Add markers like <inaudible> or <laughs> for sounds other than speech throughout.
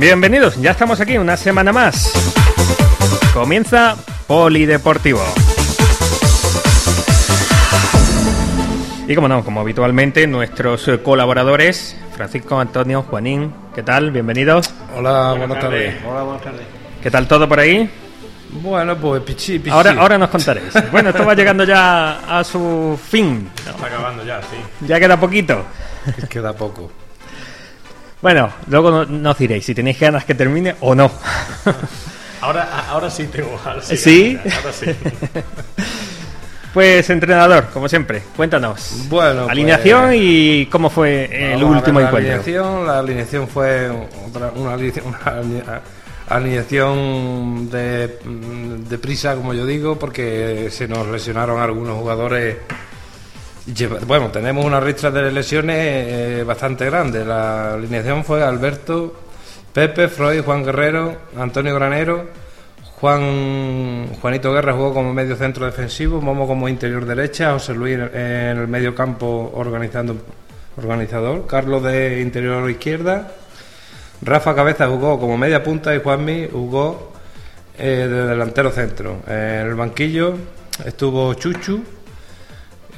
Bienvenidos, ya estamos aquí una semana más. Comienza Polideportivo. Y como no, como habitualmente, nuestros colaboradores, Francisco, Antonio, Juanín, ¿qué tal? Bienvenidos. Hola, buenas, tardes. Hola, buenas tardes. ¿Qué tal todo por ahí? Bueno, pues pichi, pichi. Ahora, ahora nos contaréis. Bueno, esto va llegando ya a su fin. Está acabando ya, sí. Ya queda poquito. Queda poco. Bueno, luego no- nos diréis si tenéis ganas que termine o no. Ahora, ahora sí tengo sí. ¿Sí? Ahora sí. <laughs> Pues entrenador, como siempre, cuéntanos. Bueno, pues, Alineación y cómo fue el último ver la encuentro. Alineación, la alineación fue otra, una, alineación, una aline- alineación de, de prisa, como yo digo, porque se nos lesionaron algunos jugadores. Bueno, tenemos una ristra de lesiones eh, bastante grande. La alineación fue Alberto, Pepe, Freud, Juan Guerrero, Antonio Granero, Juan Juanito Guerra jugó como medio centro defensivo, Momo como interior derecha, José Luis en el medio campo organizando organizador, Carlos de interior izquierda, Rafa Cabeza jugó como media punta y Juanmi jugó eh, de delantero centro. En el banquillo estuvo Chuchu,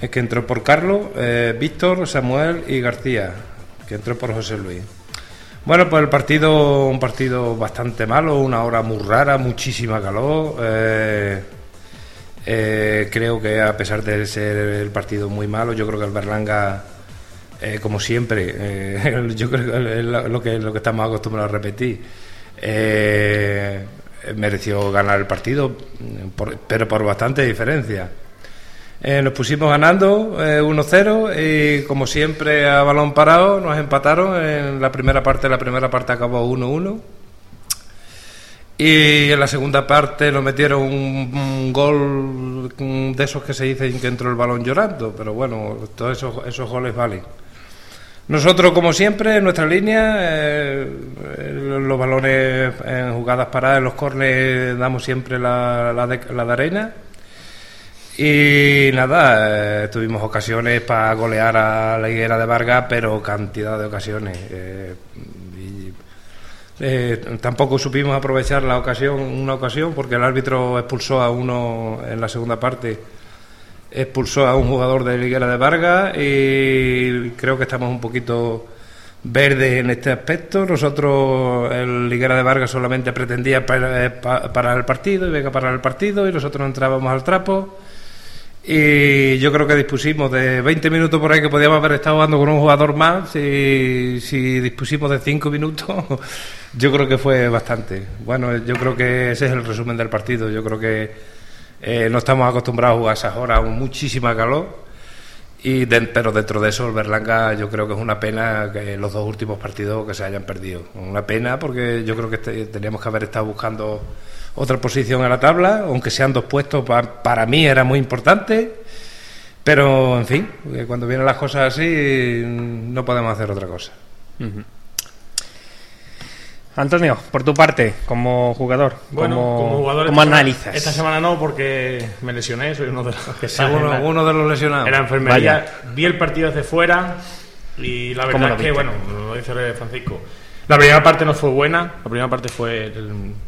eh, que entró por Carlos, eh, Víctor, Samuel y García, que entró por José Luis. Bueno, pues el partido, un partido bastante malo, una hora muy rara, muchísima calor. eh, eh, creo que a pesar de ser el partido muy malo, yo creo que el Berlanga, eh, como siempre, eh, <laughs> yo creo que es lo que, estamos acostumbrados a repetir, eh, mereció ganar el partido, por- pero por bastante diferencia. Eh, nos pusimos ganando eh, 1-0 y como siempre a balón parado nos empataron en la primera parte, la primera parte acabó 1-1 y en la segunda parte nos metieron un, un gol de esos que se dicen que entró el balón llorando, pero bueno, todos esos, esos goles valen. Nosotros, como siempre, en nuestra línea, eh, los balones en jugadas paradas, en los cornes, damos siempre la, la de, la de arena. Y nada, eh, tuvimos ocasiones para golear a la higuera de Vargas, pero cantidad de ocasiones. eh, eh, tampoco supimos aprovechar la ocasión, una ocasión, porque el árbitro expulsó a uno en la segunda parte, expulsó a un jugador de la higuera de Vargas y creo que estamos un poquito verdes en este aspecto. Nosotros, el Liguera de Vargas solamente pretendía eh, pa- parar el partido y venga a parar el partido y nosotros entrábamos al trapo. Y yo creo que dispusimos de 20 minutos por ahí que podíamos haber estado jugando con un jugador más. Si, si dispusimos de 5 minutos, <laughs> yo creo que fue bastante. Bueno, yo creo que ese es el resumen del partido. Yo creo que eh, no estamos acostumbrados a jugar esas horas, muchísima calor. Y de- pero dentro de eso, el Berlanga, yo creo que es una pena que los dos últimos partidos que se hayan perdido. Una pena porque yo creo que este- teníamos que haber estado buscando otra posición en la tabla, aunque sean dos puestos, pa- para mí era muy importante. Pero, en fin, cuando vienen las cosas así, no podemos hacer otra cosa. Antonio, por tu parte, como jugador, Bueno, ¿cómo, como jugador. ¿cómo esta semana- analizas? Esta semana no, porque me lesioné, soy uno de los que está Uno, la- uno de los lesionados. en la enfermería. Vi el partido desde fuera y la ¿Cómo verdad es que, bueno, lo dice Francisco. La primera parte no fue buena, la primera parte fue,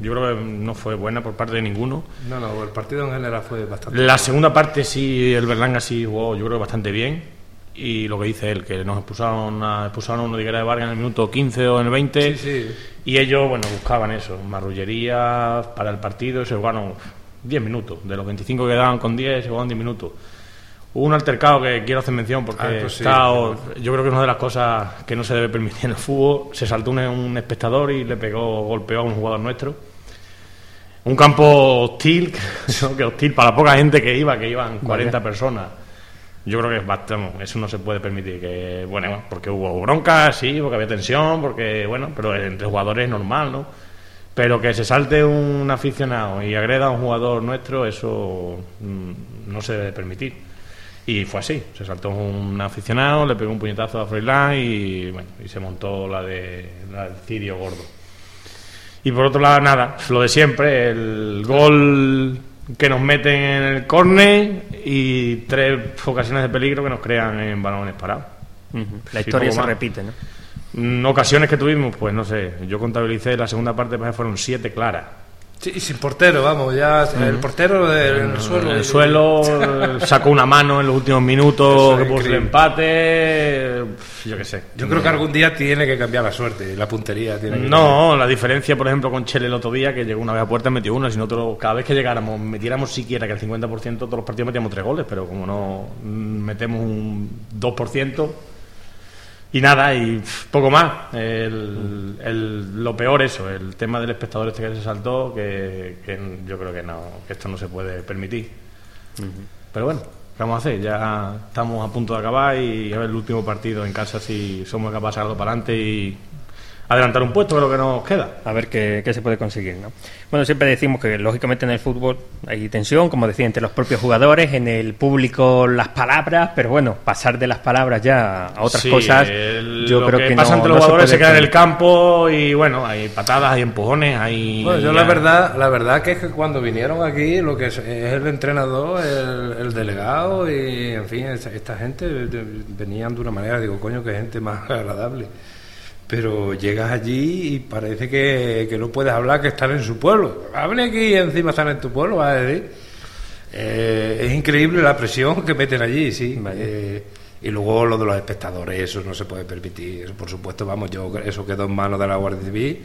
yo creo que no fue buena por parte de ninguno. No, no, el partido en general fue bastante. La segunda parte sí, el Berlanga sí jugó, yo creo, bastante bien. Y lo que dice él, que nos expulsaron a, expulsaron uno de de Vargas en el minuto 15 o en el 20. Sí, sí. Y ellos, bueno, buscaban eso, marrullería para el partido. Eso, bueno, 10 minutos. De los 25 que daban con 10, se jugaban 10 minutos. Hubo un altercado que quiero hacer mención porque Ah, pues sí, está- yo creo que es una de las cosas que no se debe permitir en el fútbol. Se saltó un, un espectador y le pegó, golpeó a un jugador nuestro. Un campo hostil, <laughs> que hostil para la poca gente que iba, que iban 40 personas. Yo creo que es bastante, eso no se puede permitir. Que, bueno, porque hubo bronca, sí, porque había tensión, porque, bueno, pero entre jugadores es normal, ¿no? Pero que se salte un aficionado y agreda a un jugador nuestro, eso mm, no se debe permitir. Y fue así, se saltó un aficionado, le pegó un puñetazo a Froilán y, bueno, y se montó la, de, la del cirio gordo. Y por otro lado, nada, lo de siempre, el gol que nos meten en el córner y tres ocasiones de peligro que nos crean en balones parados. La Sí, historia se más. repite, ¿no? Mm, Ocasiones que tuvimos, pues no sé, yo contabilicé la segunda parte, pues fueron siete claras. Sí, y sin portero, vamos, ya el portero del en el suelo. En el suelo, <laughs> sacó una mano en los últimos minutos, que puso el empate, yo qué sé. Yo creo que algún día tiene que cambiar la suerte, la puntería tiene que No, la diferencia, por ejemplo, con Chele el otro día, que llegó una vez a puerta y metió una. Si nosotros, cada vez que llegáramos, metiéramos siquiera que el 50%, todos los partidos metíamos tres goles, pero como no mm, metemos un 2%, y nada, y poco más. El, el- lo peor, eso, el tema del espectador este que se saltó, que, que yo creo que no, que esto no se puede permitir. Pero bueno, ¿qué vamos a hacer? Ya estamos a punto de acabar y a ver el último partido en casa si somos capaces de algo para adelante y adelantar un puesto, que es lo que nos queda. A ver qué, qué se puede conseguir, ¿no? Bueno, siempre decimos que lógicamente en el fútbol hay tensión, como decía, entre los propios jugadores, en el público las palabras, pero bueno, pasar de las palabras ya a otras Sí, cosas, el- yo lo creo que, que, pasa no, entre los jugadores se, queda en el campo y bueno, hay patadas, hay empujones, hay... Bueno, yo ya- la verdad, la verdad que es que cuando vinieron aquí, lo que es, es el entrenador, el, el delegado y, en fin, esta, esta gente venían de una manera, digo, coño, que gente más <laughs> agradable. Pero llegas allí y parece que, que no puedes hablar, que están en su pueblo. Hable aquí y encima están en tu pueblo, vas a decir. Eh, es increíble la presión que meten allí, sí. Eh, y luego lo de los espectadores, eso no se puede permitir. Eso, por supuesto, vamos, yo eso quedó en manos de la Guardia Civil,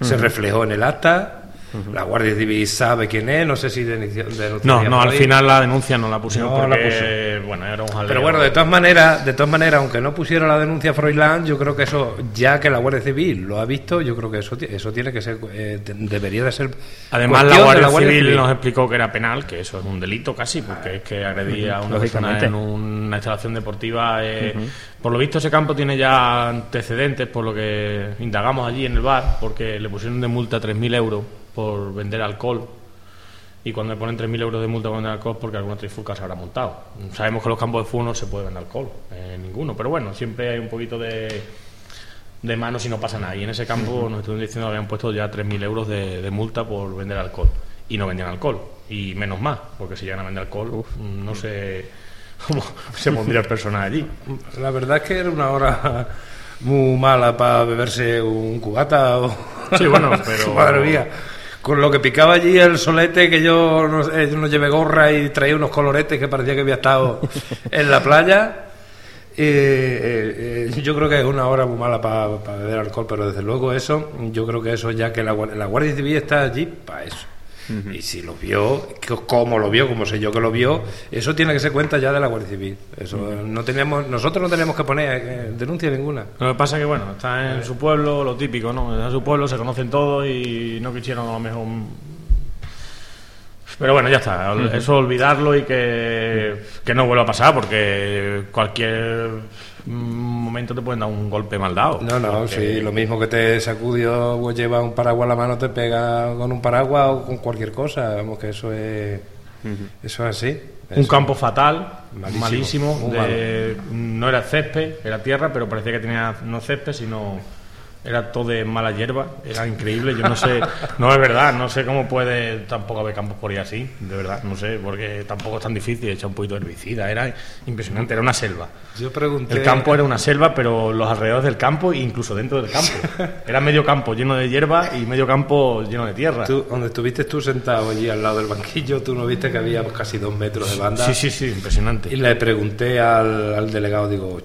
se reflejó en el acta. La Guardia Civil sabe quién es, no sé si denunció- No, no, al final la denuncia no la No la porque, bueno, era un jaleo. Pero bueno, de todas maneras, de todas maneras, aunque no pusiera la denuncia Froilán, yo creo que eso, ya que la Guardia Civil lo ha visto, yo creo que eso, eso tiene que ser, eh, debería de ser. Además, la Guardia, Civil, nos explicó que era penal, que eso es un delito casi, porque es que agredir a una persona Lógicamente. en una instalación deportiva. eh, Por lo visto, ese campo tiene ya antecedentes, por lo que indagamos allí en el bar, porque le pusieron de multa 3.000 euros por vender alcohol. Y cuando le ponen 3.000 euros de multa por vender alcohol, porque alguna trifulca se habrá montado. Sabemos que en los campos de fútbol no se puede vender alcohol, eh, ninguno, pero bueno, siempre hay un poquito de de mano si no pasa nada. Y en ese campo nos estuvieron diciendo que habían puesto ya 3.000 euros de, de multa por vender alcohol. Y no vendían alcohol. Y menos más, porque si llegan a vender alcohol, no sé cómo <laughs> se pondría el personal allí. La verdad es que era una hora muy mala para beberse un cubata o... Sí, bueno, <laughs> pero- Madre mía. Con lo que picaba allí el solete, que yo no, yo no llevé gorra y traía unos coloretes que parecía que había estado <laughs> en la playa. Eh, eh, eh, yo creo que es una hora muy mala para beber alcohol, pero desde luego eso, yo creo que eso ya que la, la Guardia Civil está allí para eso. Y si lo vio, cómo lo vio, como sé yo que lo vio, eso tiene que ser cuenta ya de la Guardia Civil. Eso no tenemos, nosotros no tenemos que poner eh, denuncia ninguna. Lo que pasa es que, bueno, está en su pueblo, lo típico, ¿no? Está en su pueblo, se conocen todos y no quisieron a lo mejor... Pero bueno, ya está. Eso olvidarlo y que, que no vuelva a pasar, porque cualquier momento te pueden dar un golpe mal dado. No, no, Porque- sí, lo mismo que te sacudió o lleva un paraguas a la mano, te pega con un paraguas o con cualquier cosa. Vamos, que eso es, eso es así. Un campo fatal, Malísimo, malísimo. de- no era césped, era tierra, pero parecía que tenía no césped, sino era todo de mala hierba. Era increíble. Yo no sé, <laughs> no es verdad, no sé cómo puede tampoco haber campos por ahí así, de verdad, no sé, porque tampoco es tan difícil echar un poquito de herbicida. Era impresionante, era una selva. Yo pregunté. El campo era una selva, pero los alrededores del campo, incluso dentro del campo. <laughs> Era medio campo lleno de hierba y medio campo lleno de tierra. Tú, donde estuviste tú sentado allí al lado del banquillo, tú no viste que había casi dos metros de banda. Sí, sí, sí, impresionante. Y le pregunté al, al delegado, digo,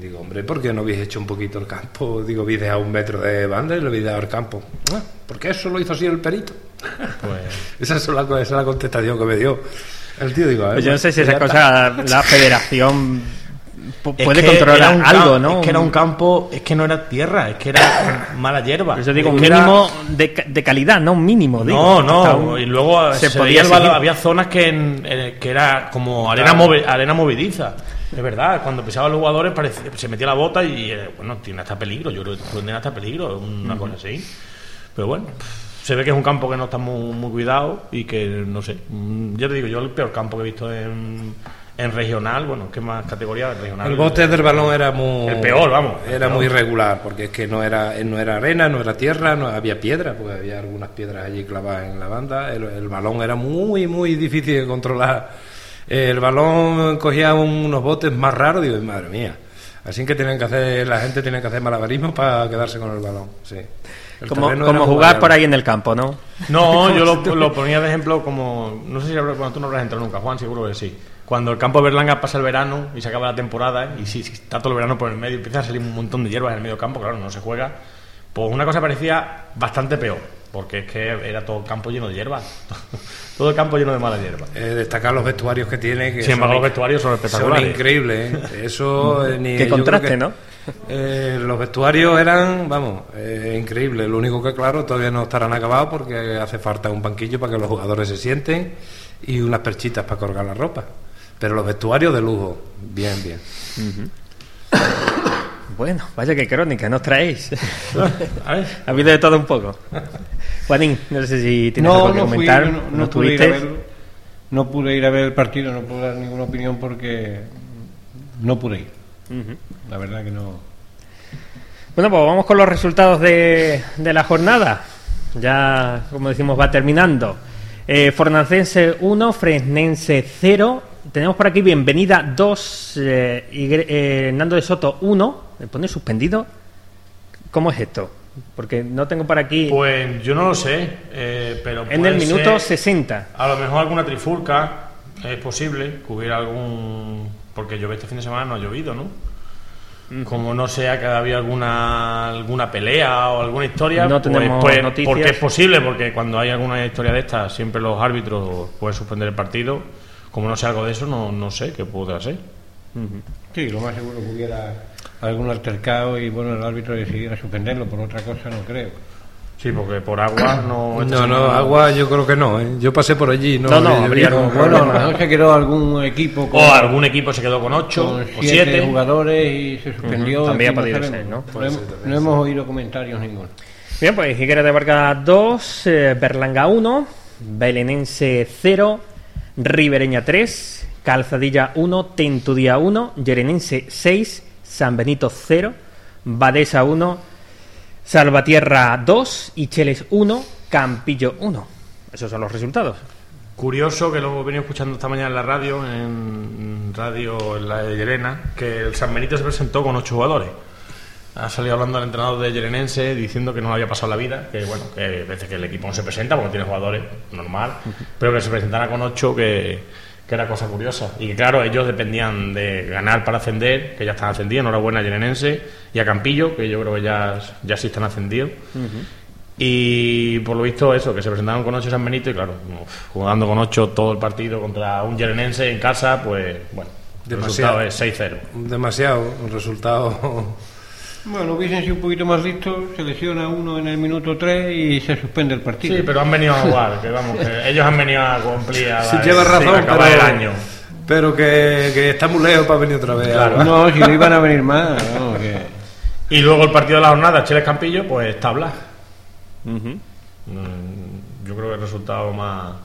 digo, hombre, ¿por qué no habéis hecho un poquito el campo? Digo, habéis dejado un metro de banda y lo habéis dado al campo. "Ah, porque eso lo hizo así el perito. Pues... <laughs> esa, es la, esa es la contestación que me dio. El tío digo, pues yo no sé si esa cosa la <laughs> federación puede controlar algo, ¿no? Es que era un campo, es que no era tierra, es que era <coughs> mala hierba. Yo digo, un mínimo de, calidad, no un mínimo. no, no, y luego se, podía había zonas que, que era como arena, arena movediza. Es verdad, cuando pisaban los jugadores se metía la bota y, eh, bueno, tiene hasta peligro, yo creo que tiene hasta peligro, una cosa así. Pero bueno, se ve que es un campo que no está muy, muy cuidado y que, no sé, mm, yo te digo, yo el peor campo que he visto en en regional, bueno, ¿qué más categoría regional? El bote del balón era muy... El peor, vamos. Era muy irregular, porque es que no era, no era arena, no era tierra, no había piedra, porque había algunas piedras allí clavadas en la banda. El, balón era muy, muy difícil de controlar. El balón cogía unos botes más raros, digo, madre mía. Así que tienen que hacer, la gente tiene que hacer malabarismo para quedarse con el balón, sí. como, como jugar por ahí en el campo, ¿no? No, <laughs> yo lo, ponía de ejemplo como... No sé si bueno, tú no habrás entrado nunca, Juan, seguro que sí cuando el campo de Berlanga pasa el verano y se acaba la temporada y si, está todo el verano por el medio empieza a salir un montón de hierbas en el medio campo, claro, no se juega, pues una cosa parecía bastante peor, porque es que era todo el campo lleno de hierbas, <laughs> todo el campo lleno de mala hierba. Eh, destacar los vestuarios que tiene, que Sin embargo los vestuarios son espectaculares. Son increíbles, ¿eh? <laughs> eso eh, ni... Qué contraste, ¿no? los vestuarios eran, vamos, increíbles. Lo único que, claro, todavía no estarán acabados porque hace falta un banquillo para que los jugadores se sienten y unas perchitas para colgar la ropa. Pero los vestuarios de lujo, bien, bien. <coughs> Bueno, vaya que crónica nos traéis. ha habido de todo un poco. Juanín, no sé si tienes algo que comentar. no, no, pude ir a ver, no pude ir a ver el partido, no pude dar ninguna opinión porque no pude ir. La verdad que no. Bueno, pues vamos con los resultados de, de la jornada. Ya, como decimos, va terminando. Eh, Fornancense 1, Fresnense 0, tenemos por aquí Bienvenida 2, eh, y, eh, Hernando de Soto 1, me pone suspendido. ¿Cómo es esto? Porque no tengo por aquí. Pues yo no lo sé, eh, pero. En el minuto 60. A lo mejor alguna trifurca, es posible que hubiera algún. Porque llovió este fin de semana, no ha llovido, ¿no? Como no sea que había alguna alguna pelea o alguna historia, no pues, tenemos pues, noticias. porque es posible, porque cuando hay alguna historia de estas, siempre los árbitros pueden suspender el partido como no sé algo de eso, no, no sé qué puede hacer. Sí, lo más seguro que hubiera algún altercado y bueno, el árbitro decidiera suspenderlo, por otra cosa no creo. Sí, porque por agua no. No, no, agua yo creo que no. ¿eh? Yo pasé por allí. No, no, no habría Bueno, a lo mejor se quedó algún equipo. Con, o algún equipo se quedó con ocho o siete jugadores y se suspendió. También ha podido ser, ¿no? No, hemos oído comentarios ninguno. Bien, pues Higuera de Vargas 2, eh, Berlanga 1, Belenense 0. Ribereña 3, Calzadilla 1, Tentudía 1, Yerenense 6, San Benito 0, Badesa 1, Salvatierra 2 y Cheles 1, Campillo 1. Esos son los resultados. Curioso que lo he venido escuchando esta mañana en la radio, en radio en la de Llerena, que el San Benito se presentó con 8 jugadores ha salido hablando el entrenador de Yerenense diciendo que no le había pasado la vida, que bueno, que veces que el equipo no se presenta porque tiene jugadores, normal, pero que se presentara con ocho, que, que, era cosa curiosa. Y que claro, ellos dependían de ganar para ascender, que ya están ascendidos, enhorabuena a Yerenense y a Campillo, que yo creo que ya, ya sí están ascendidos. Y por lo visto eso, que se presentaron con ocho San Benito y claro, jugando con ocho todo el partido contra un Yerenense en casa, pues bueno, el resultado es 6-0. Demasiado, un resultado bueno, hubiesen sido un poquito más listos, se lesiona uno en el minuto 3 y se suspende el partido. Sí, pero han venido a jugar, que vamos, que <laughs> ellos han venido a cumplir a sí, lleva razón, pero, el año. Pero que, que, está muy lejos para venir otra vez. Claro. No, si no iban a venir <laughs> más. No, que... Y luego el partido de la jornada, Cheles Campillo, pues tabla. Uh Yo creo que el resultado más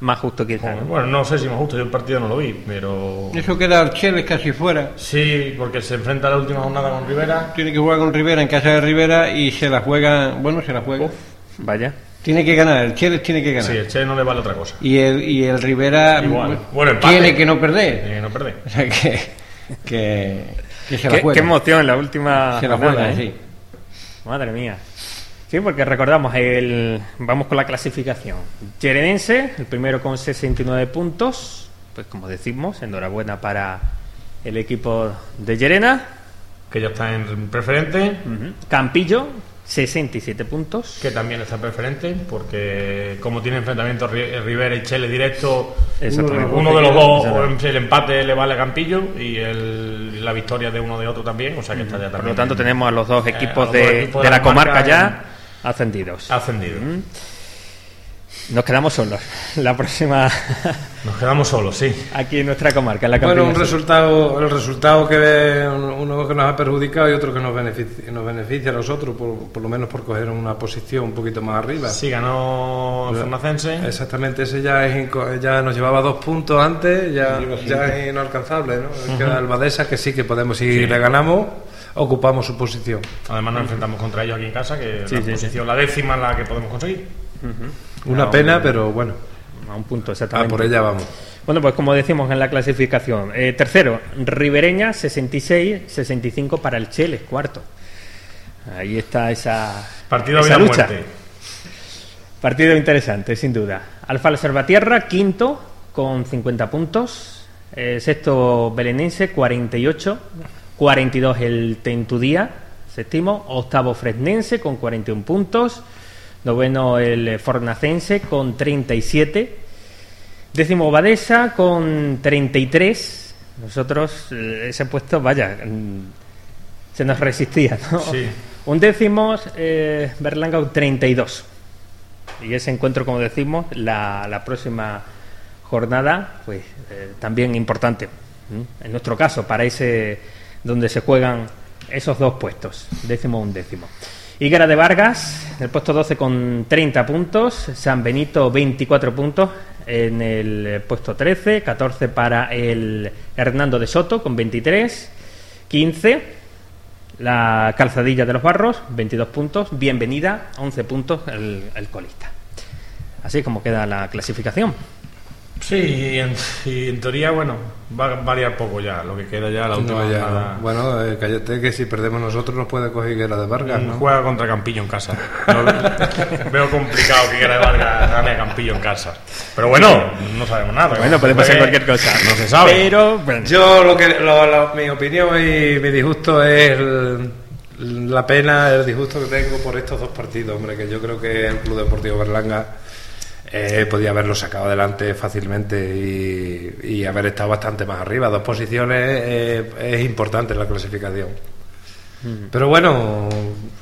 más justo quizás. Bueno, ¿no? sé si más justo, yo el partido no lo vi, pero... Eso queda Archeles casi fuera. Sí, porque se enfrenta a la última jornada con Rivera. Tiene que jugar con Rivera en casa de Rivera y se la juega, bueno, se la juega. vaya. Tiene que ganar, el Cheles tiene que ganar. Sí, el Cheles no le vale otra cosa. Y el, y el Rivera Igual. Bueno, tiene que no perder. Tiene que no perder. <laughs> O sea que, que, que se la juega. Qué emoción en la última Se la juega, ¿eh? sí. Madre mía. Sí, porque recordamos, el, vamos con la clasificación. Yerenense, el primero con 69 puntos. Pues como decimos, enhorabuena para el equipo de Llerena. Que ya está en preferente. Campillo, 67 puntos. Que también está preferente, porque como tiene enfrentamientos Ri- Rivera y Chele directo, uno de los dos, el empate le vale a Campillo y el- la victoria de uno de otro también, o sea que está ya Por también. lo tanto, tenemos a los dos equipos, los de, dos equipos de de la la comarca comarca ya ascendidos. ascendido. Nos quedamos solos. La próxima Nos quedamos solos, sí. aquí en nuestra comarca, en la Bueno, un resultado, el resultado que ve uno que nos ha perjudicado y otro que nos beneficia, nos beneficia a nosotros, por, por lo menos por coger una posición un poquito más arriba. Sí, ganó el. Exactamente, ese ya, es ya nos llevaba dos puntos antes, ya, es inalcanzable, ¿no? Queda el Badesa que sí que podemos, si le ganamos, ocupamos su posición. Además nos enfrentamos contra ellos aquí en casa, que Sí, la sí, posición, la décima la que podemos conseguir. Una pena, pero bueno, A un punto, exactamente. por ella vamos. Bueno, pues como decimos en la clasificación, eh, tercero, Ribereña, 66, 65 para el Chele, cuarto. Ahí está esa, Partido esa lucha. muerte. Partido interesante, sin duda. Alfa Salvatierra, quinto, con 50 puntos. Eh, sexto, Belenense, 48. 42 el Tentudía, séptimo. Octavo, Fresnense, con 41 puntos. Noveno, el Fornacense, con 37. Décimo, Badesa, con 33. Nosotros, eh, ese puesto, vaya, mm, se nos resistía, ¿no? Sí. Un décimo, eh, Berlanga, con 32. Y ese encuentro, como decimos, la, la próxima jornada, pues eh, también importante. En nuestro caso, para ese donde se juegan esos dos puestos, décimo un décimo. Higuera de Vargas, en el puesto 12 con 30 puntos, San Benito 24 puntos en el puesto 13, 14 para el Hernando de Soto con 23, 15 la calzadilla de los barros, 22 puntos. Bienvenida, 11 puntos el, el colista. Así es como queda la clasificación. Sí, y en, y en teoría, bueno, va a variar poco ya, lo que queda ya la última No, ya, jornada. bueno, eh, cállate que si perdemos nosotros nos puede coger Higuera de Vargas, ¿no? Juega contra Campillo en casa. <laughs> Veo complicado que Guerra de Vargas gane a Campillo en casa. Pero bueno, no sabemos nada. Bueno, puede pasar cualquier cosa. No se sabe. Pero, bueno, Yo lo que lo- lo- mi opinión y mi disgusto es el- la pena, el disgusto que tengo por estos dos partidos, hombre, que yo creo que el Club Deportivo Berlanga eh, podía haberlo sacado adelante fácilmente y, y haber estado bastante más arriba. Dos posiciones eh, es importante en la clasificación. Pero bueno,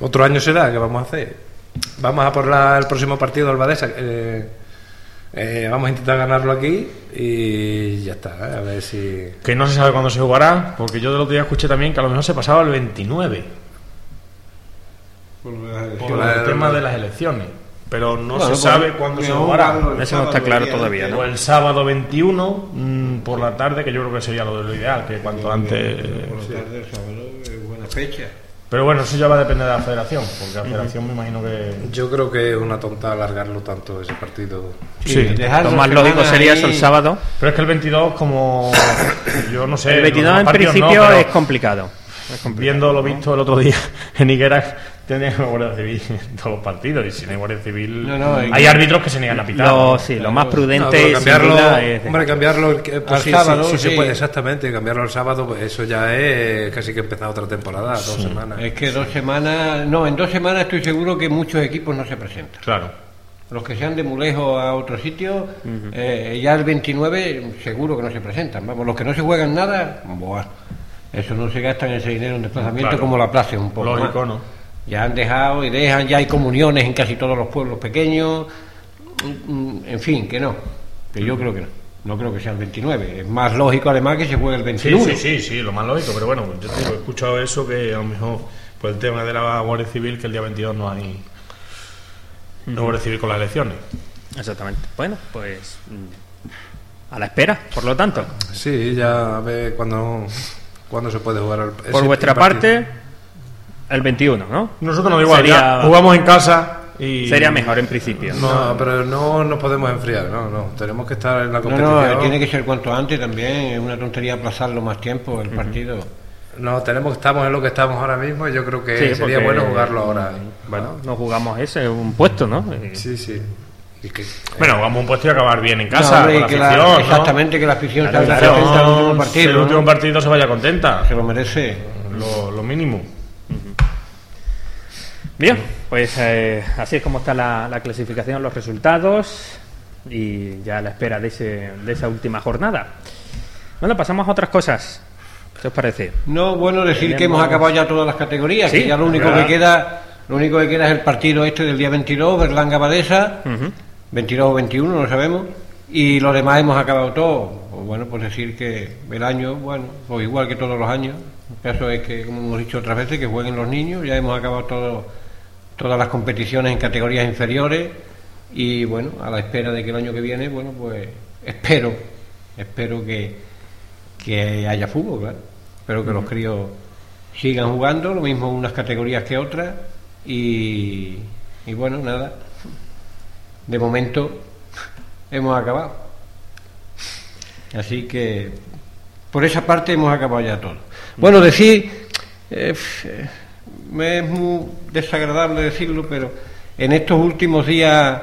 otro año será que vamos a hacer. Vamos a por la- el próximo partido del Badesa. eh, eh, vamos a intentar ganarlo aquí y ya está. eh, a ver si. Que no se sabe cuándo se jugará, porque yo del otro día escuché también que a lo mejor se pasaba el 29, Por el tema de las elecciones. Pero no Bueno, se sabe pues, cuándo se jugará. Eso no está claro todavía. O el sábado 21 mm, por la tarde, que yo creo que sería lo, lo ideal, que cuanto antes. Por la tarde, el sábado, es buena fecha. Pero bueno, eso ya va a depender de la federación, porque la federación me imagino que. Yo creo que es una tonta alargarlo tanto ese partido. Sí. lo más lógico sería ahí. eso el sábado. Pero es que el 22, como. <coughs> Yo no sé. El los 22 demás en no, principio pero es complicado. Es complicado. Viendo lo visto el otro día <laughs> en Higuera, que <laughs> Guardia Civil en todos los partidos. Y si no hay Guardia Civil. No, no, hay árbitros que se niegan a pitar. Lo, ¿no? sí, lo más No, prudente sin cambiarlo, es hombre, cambiarlo el, que- pues Al sí, sábado, sí, sí se sí. puede, exactamente, cambiarlo el sábado, pues eso ya es casi que empezar otra temporada, dos semanas. Es que dos semanas, no, en dos semanas estoy seguro que muchos equipos no se presentan. Claro. Los que sean de Mulejo a otro sitio, eh, ya el 29 seguro que no se presentan. Vamos, los que no se juegan nada, buah, eso no se gastan ese dinero en desplazamiento Claro. como la plaza un poco. Lógico, más. ¿no? Ya han dejado y dejan, ya hay comuniones en casi todos los pueblos pequeños. Mm, mm, En fin, que no. Que yo creo que no. No creo que sea el 29. Es más lógico además que se juegue el Sí, 21. sí, sí, sí, lo más lógico. Pero bueno, yo te digo, he escuchado eso que a lo mejor por el tema de la Guardia Civil, que el día 22 no hay. No Guardia Civil con las elecciones. Exactamente. Bueno, pues mm, a la espera, por lo tanto. Sí, ya a ver cuándo, cuándo se puede jugar. el- Por vuestra partido. parte, el 21, ¿no? Nosotros no da igual, Sería- ya jugamos en casa y. Sería mejor en principio. No, pero no nos podemos enfriar, no, no. Tenemos que estar en la No, competición. no, tiene que ser cuanto antes también. Es una tontería aplazarlo más tiempo el partido. No, tenemos, estamos en lo que estamos ahora mismo y yo creo que Sí, sería porque, bueno jugarlo ahora. Bueno, no jugamos ese, un puesto, ¿no? Eh, Sí, sí. Y que- Bueno, vamos a un puesto y acabar bien en No, casa. hombre, con la que la- afición, ¿no? exactamente, que la afición Claro, salga claro. contenta último Si partido. el último ¿no? partido se vaya contenta. Se lo merece. Lo, lo mínimo. Bien, pues eh, así es como está la, la clasificación, los resultados y ya a la espera de, ese, de esa última jornada. Bueno, pasamos a otras cosas. ¿Qué os parece? No, bueno, decir que hemos acabado ya todas las categorías, Sí, que ya lo único ¿verdad? que queda, lo único que queda es el partido este del día 22, Berlanga Badesa, Ujú. 22 o 21, no sabemos, y lo demás hemos acabado todo. Pues bueno, pues decir que el año, bueno, pues igual que todos los años, el caso es que, como hemos dicho otras veces, que jueguen los niños, ya hemos acabado todo, todas las competiciones en categorías inferiores, y bueno, a la espera de que el año que viene, bueno, pues espero, espero que, que haya fútbol, claro. Espero que los críos sigan jugando, lo mismo unas categorías que otras, y, y bueno, nada, de momento hemos acabado. Así que por esa parte hemos acabado ya todo. Bueno, decir, eh, eh, me es muy desagradable decirlo, pero en estos últimos días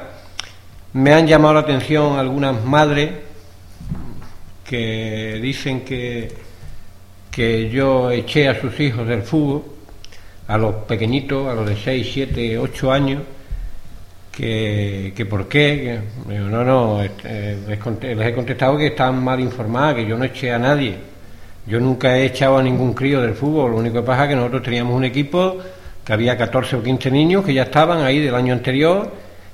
me han llamado la atención algunas madres que dicen que, que yo eché a sus hijos del fútbol, a los pequeñitos, a los de 6, 7, 8 años, que, que por qué, que, no, no, eh, les, conté- les he contestado que están mal informadas, que yo no eché a nadie. Yo nunca he echado a ningún crío del fútbol, lo único que pasa es que nosotros teníamos un equipo que había 14 o 15 niños que ya estaban ahí del año anterior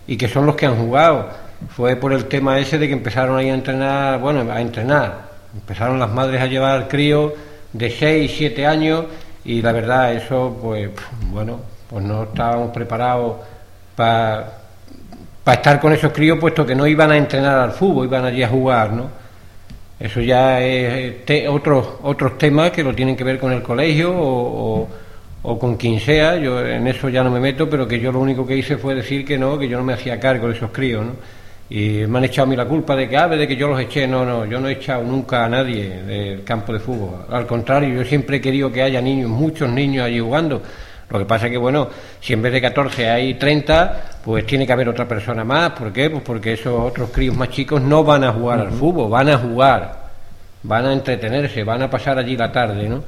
y que son los que han jugado. Fue por el tema ese de que empezaron ahí a entrenar, bueno, a entrenar. Empezaron las madres a llevar críos de 6, 7 años y la verdad eso, pues, bueno, pues no estábamos preparados para para estar con esos críos, puesto que no iban a entrenar al fútbol, iban allí a jugar, ¿no? Eso ya es eh, te- otros otros temas que lo tienen que ver con el colegio o, o- con quien sea. Yo en eso ya no me meto, pero que yo lo único que hice fue decir que no, que yo no me hacía cargo de esos críos, ¿no? Y me han echado a mí la culpa de que, ah, de que yo los eché. No, no, yo no he echado nunca a nadie del campo de fútbol. Al contrario, yo siempre he querido que haya niños, muchos niños allí jugando. Lo que pasa es que, bueno, si en vez de 14 hay 30, pues tiene que haber otra persona más. ¿Por qué? Pues porque esos otros críos más chicos no van a jugar al fútbol, van a jugar, van a entretenerse, van a pasar allí la tarde, ¿no?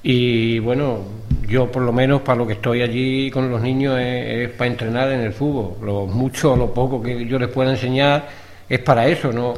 Y bueno, yo por lo menos para lo que estoy allí con los niños es, es para entrenar en el fútbol. Lo mucho o lo poco que yo les pueda enseñar es para eso, no,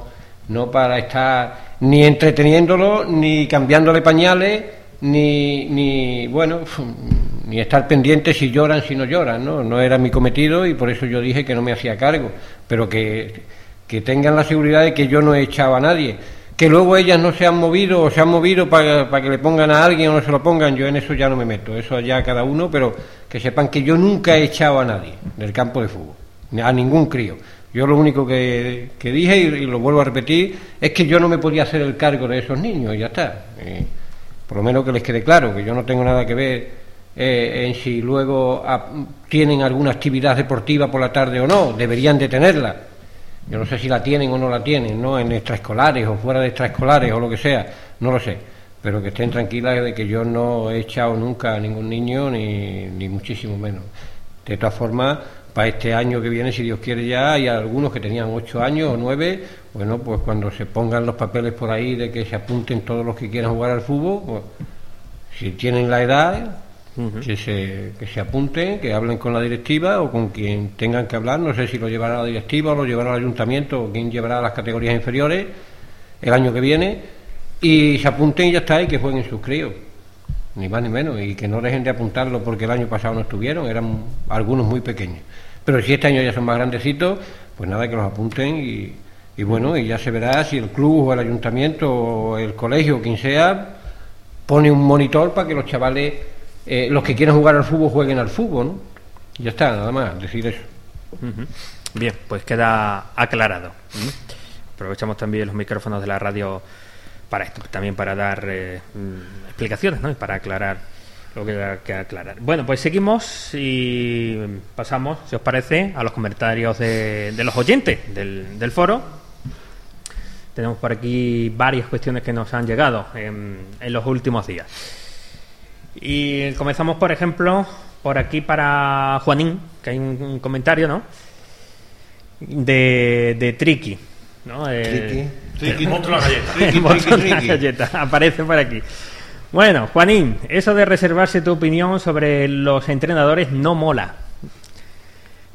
no para estar ni entreteniéndolo, ni cambiándole pañales, ni, ni bueno, <laughs> ni estar pendiente si lloran, si no lloran, ¿no? No era mi cometido y por eso yo dije que no me hacía cargo, pero que, que tengan la seguridad de que yo no he echado a nadie. Que luego ellas no se han movido o se han movido para, que le pongan a alguien o no se lo pongan, yo en eso ya no me meto, eso ya cada uno, pero que sepan que yo nunca he echado a nadie del campo de fútbol, a ningún crío. Yo lo único que, que dije, y, y lo vuelvo a repetir, es que yo no me podía hacer el cargo de esos niños y ya está. Eh, por lo menos que les quede claro, que yo no tengo nada que ver eh, en si luego ah, tienen alguna actividad deportiva por la tarde o no, deberían de tenerla. Yo no sé si la tienen o no la tienen, ¿no? En extraescolares o fuera de extraescolares o lo que sea, no lo sé. Pero que estén tranquilas de que yo no he echado nunca a ningún niño, ni, ni muchísimo menos. De todas formas, para este año que viene, si Dios quiere ya, hay algunos que tenían ocho años o nueve, bueno, pues cuando se pongan los papeles por ahí de que se apunten todos los que quieran jugar al fútbol, pues, si tienen la edad, que, se, que se apunten, que hablen con la directiva o con quien tengan que hablar, no sé si lo llevará la directiva o lo llevará el ayuntamiento o quién llevará a las categorías inferiores el año que viene, y se apunten y ya está, y que jueguen sus críos ni más ni menos, y que no dejen de apuntarlo porque el año pasado no estuvieron, eran algunos muy pequeños. Pero si este año ya son más grandecitos, pues nada, que los apunten y, bueno, y ya se verá si el club o el ayuntamiento o el colegio o quien sea pone un monitor para que los chavales, eh, los que quieran jugar al fútbol, jueguen al fútbol, ¿no? Y ya está, nada más, decir eso. Bien, pues queda aclarado. Aprovechamos también los micrófonos de la radio para esto, también para dar eh, explicaciones ¿no? y para aclarar lo que hay que aclarar. Bueno, pues seguimos y pasamos, si os parece, a los comentarios de, los oyentes del, del foro. Tenemos por aquí varias cuestiones que nos han llegado en, en los últimos días. Y comenzamos, por ejemplo, por aquí para Juanín, que hay un, comentario, ¿no? De, de Triki, ¿no? El- Triki. Monstruo la galleta. <laughs> la galleta, aparece por aquí. Bueno, Juanín, eso de reservarse tu opinión sobre los entrenadores no mola.